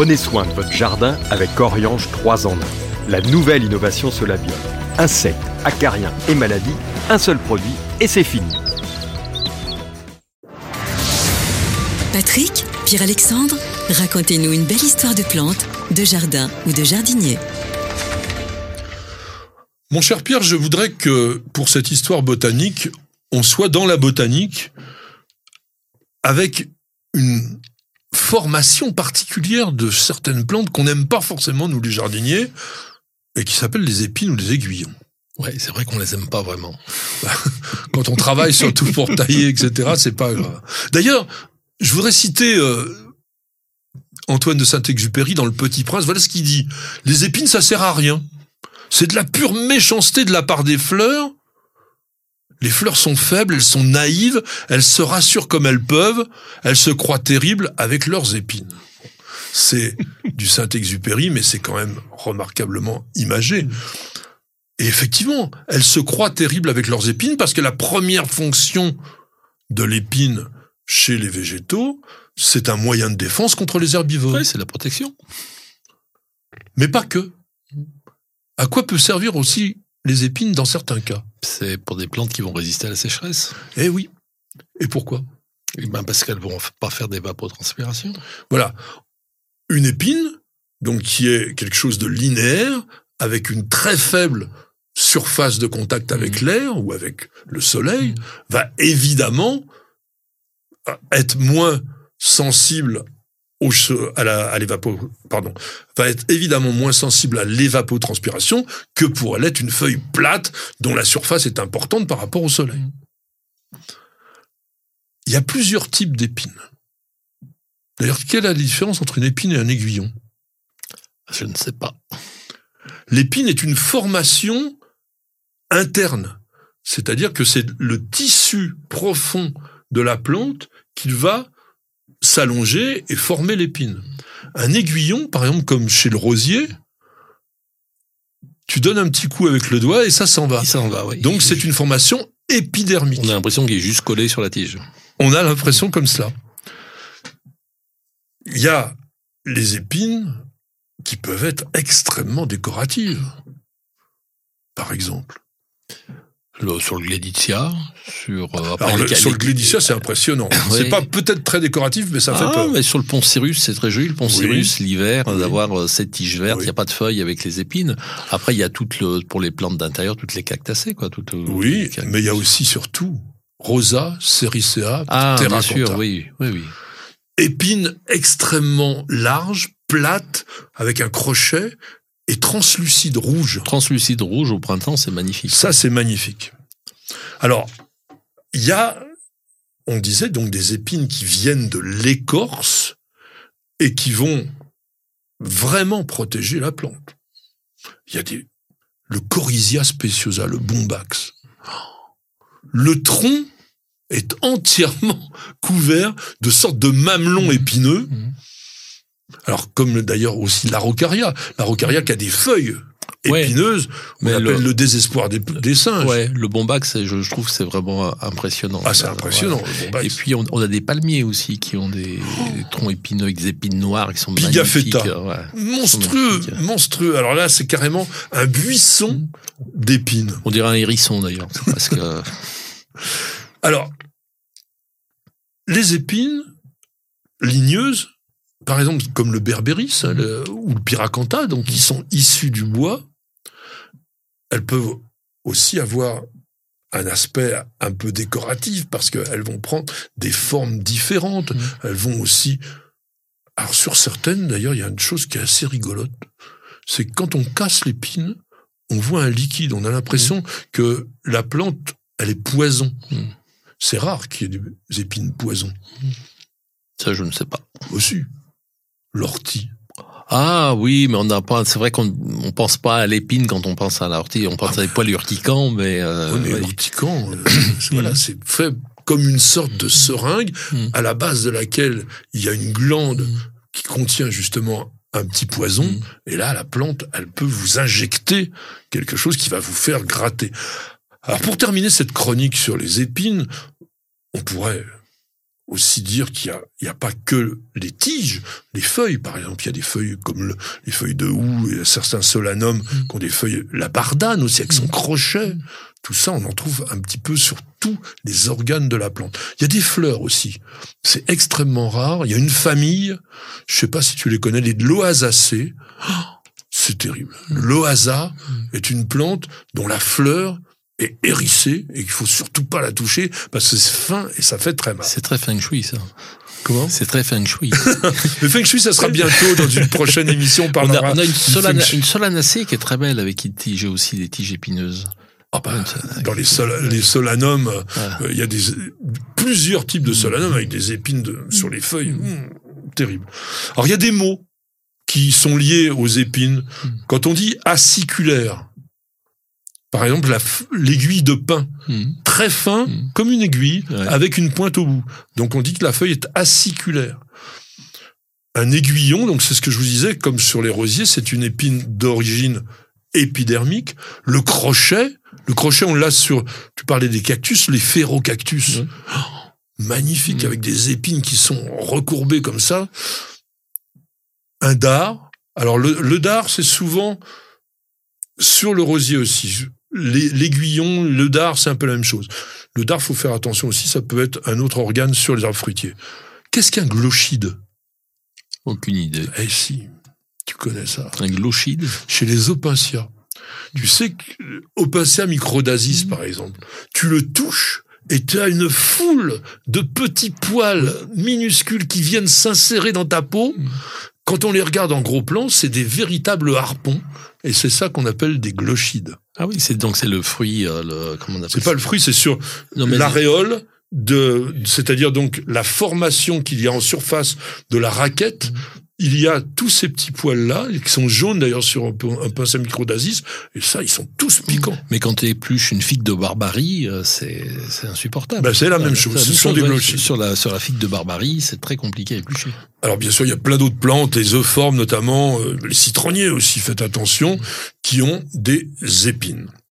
Prenez soin de votre jardin avec Oriange 3 en 1. La nouvelle innovation Solabio. Insectes, acariens et maladies, un seul produit et c'est fini. Patrick, Pierre-Alexandre, racontez-nous une belle histoire de plantes, de jardin ou de jardinier. Mon cher Pierre, je voudrais que pour cette histoire botanique, on soit dans la botanique avec une formation particulière de certaines plantes qu'on n'aime pas forcément, nous les jardiniers, et qui s'appellent les épines ou les aiguillons. Ouais, c'est vrai qu'on les aime pas vraiment. Quand on travaille surtout pour tailler, etc., c'est pas grave. D'ailleurs, je voudrais citer euh, Antoine de Saint-Exupéry dans Le Petit Prince. Voilà ce qu'il dit. Les épines, ça sert à rien. C'est de la pure méchanceté de la part des fleurs. Les fleurs sont faibles, elles sont naïves, elles se rassurent comme elles peuvent, elles se croient terribles avec leurs épines. C'est du Saint-Exupéry, mais c'est quand même remarquablement imagé. Et effectivement, elles se croient terribles avec leurs épines parce que la première fonction de l'épine chez les végétaux, c'est un moyen de défense contre les herbivores. Oui, c'est la protection. Mais pas que. À quoi peut servir aussi les épines dans certains cas? C'est pour des plantes qui vont résister à la sécheresse. Eh oui. Et pourquoi? Eh ben parce qu'elles vont pas faire d'évapotranspiration. Voilà. Une épine, donc qui est quelque chose de linéaire, avec une très faible surface de contact avec Mmh. l'air ou avec le soleil, va évidemment être moins sensible au, à la, à l'évapo, pardon, va être évidemment moins sensible à l'évapotranspiration que pourrait l'être une feuille plate dont la surface est importante par rapport au soleil. Il y a plusieurs types d'épines. D'ailleurs, quelle est la différence entre une épine et un aiguillon? Je ne sais pas. L'épine est une formation interne. C'est-à-dire que c'est le tissu profond de la plante qui va s'allonger et former l'épine. Un aiguillon, par exemple, comme chez le rosier, tu donnes un petit coup avec le doigt et ça s'en va. S'en va, oui. Donc c'est une formation épidermique. On a l'impression qu'il est juste collé sur la tige. On a l'impression comme cela. Il y a les épines qui peuvent être extrêmement décoratives. Par exemple. Le- sur le Gleditsia, sur... euh, Alors, le- sur le Glédicia, c'est impressionnant. C'est pas peut-être très décoratif, mais ça fait Ah, peur. mais sur le pont Cyrus, c'est très joli, le pont Oui. Cyrus, l'hiver, Oui. d'avoir euh, cette tige verte, il Oui. n'y a pas de feuilles avec les épines. Après, il y a toutes le, pour les plantes d'intérieur, toutes les cactacées, quoi. Toutes, euh, Oui, mais il y a aussi surtout Rosa, Sericea, Ah, bien sûr, oui, oui, oui. Épines extrêmement larges, plates, avec un crochet et translucide rouge. Translucide rouge au printemps, c'est magnifique. Ça, c'est magnifique. Alors, il y a, on disait donc des épines qui viennent de l'écorce et qui vont vraiment protéger la plante. Il y a des, le Coryzia speciosa, le bombax. Le tronc est entièrement couvert de sortes de mamelons épineux. Mhm. Alors, comme d'ailleurs aussi l'araucaria. L'araucaria qui a des feuilles Ouais. épineuses, on appelle le- le, désespoir des, des singes. Ouais, le bombac, c'est, je, je trouve que c'est vraiment euh, impressionnant. Ah, c'est impressionnant, bombax. Et puis, on, on a des palmiers aussi qui ont des, des troncs épineux avec des épines noires qui sont Pigafetta. magnifiques. euh, ouais. monstrueux, magnifiques. monstrueux. Alors là, c'est carrément un buisson d'épines. On dirait un hérisson d'ailleurs. Parce que Alors, les épines ligneuses, par exemple, comme le berbéris hein, le- ou le pyracantha, donc qui sont issus du bois, elles peuvent aussi avoir un aspect un peu décoratif parce qu'elles vont prendre des formes différentes. Mhm. Elles vont aussi... Alors sur certaines, d'ailleurs, il y a une chose qui est assez rigolote. C'est que quand on casse l'épine, on voit un liquide. On a l'impression que la plante, elle est poison. C'est rare qu'il y ait des épines poison. ça, je ne sais pas. Aussi. L'ortie. Ah oui, mais on n'a pas. C'est vrai qu'on on pense pas à l'épine quand on pense à l'ortie. On pense à des poils urticants, mais, euh, Oui, mais ouais. l'urticant, euh, c'est- voilà, c'est fait comme une sorte de seringue Mm. à la base de laquelle il y a une glande Mm. qui contient justement un petit poison. Mm. Et là, la plante, elle peut vous injecter quelque chose qui va vous faire gratter. Alors, pour terminer cette chronique sur les épines, on pourrait aussi dire qu'il y a, il y a pas que les tiges, les feuilles, par exemple. Il y a des feuilles comme le- les feuilles de houx et certains solanums Mm. qui ont des feuilles, la bardane aussi avec son crochet. Tout ça, on en trouve un petit peu sur tous les organes de la plante. Il y a des fleurs aussi. C'est extrêmement rare. Il y a une famille, je sais pas si tu les connais, les Loasacées. Oh, C'est terrible. L'oasa est une plante dont la fleur est hérissée et qu'il faut surtout pas la toucher parce que c'est fin et ça fait très mal. C'est très feng shui, ça. Comment? C'est très feng shui. Le feng shui, ça sera bientôt dans une prochaine émission. On on, parlera a, on a une, solana, solanacée qui est très belle avec une tige, aussi des tiges épineuses. Ah bah, dans les, sol- les solanums, euh, il y a des, plusieurs types de solanums avec des épines de- sur les feuilles. Mmh, terrible. Alors, il y a des mots qui sont liés aux épines. Quand on dit aciculaire, par exemple, la l'aiguille de pin, Mhm. très fin, Mm. comme une aiguille, Ouais. avec une pointe au bout. Donc on dit que la feuille est aciculaire. Un aiguillon, donc c'est ce que je vous disais, comme sur les rosiers, c'est une épine d'origine épidermique. Le crochet, le crochet, on l'a sur, tu parlais des cactus, les ferrocactus. Ouais. Oh, magnifique, Mm. avec des épines qui sont recourbées comme ça. Un dard. Alors le, le dard, c'est souvent sur le rosier aussi. L'aiguillon, le dard, c'est un peu la même chose. Le dard, faut faire attention aussi, ça peut être un autre organe sur les arbres fruitiers. Qu'est-ce qu'un glochide? Aucune idée. Eh si, tu connais ça. Un glochide? Chez les opincias. Tu sais que Opincia microdasis, par exemple, tu le touches et tu as une foule de petits poils minuscules qui viennent s'insérer dans ta peau. Quand on les regarde en gros plan, c'est des véritables harpons. Et c'est ça qu'on appelle des glochides. Ah oui, c'est donc c'est le fruit, euh, le, comment on appelle C'est pas le fruit, c'est sur l'aréole de, c'est-à-dire donc la formation qu'il y a en surface de la raquette. Il y a tous ces petits poils-là, qui sont jaunes d'ailleurs sur un, un pinceau microdasis, et ça, ils sont tous piquants. Mais quand tu épluches une figue de barbarie, euh, c'est insupportable. Ben, c'est la même chose, c'est la ce même sont chose, des ouais. glochides. Sur la, sur la figue de barbarie, c'est très compliqué à éplucher. Alors bien sûr, il y a plein d'autres plantes, les euphorbes notamment, euh, les citronniers aussi, faites attention, qui ont des épines.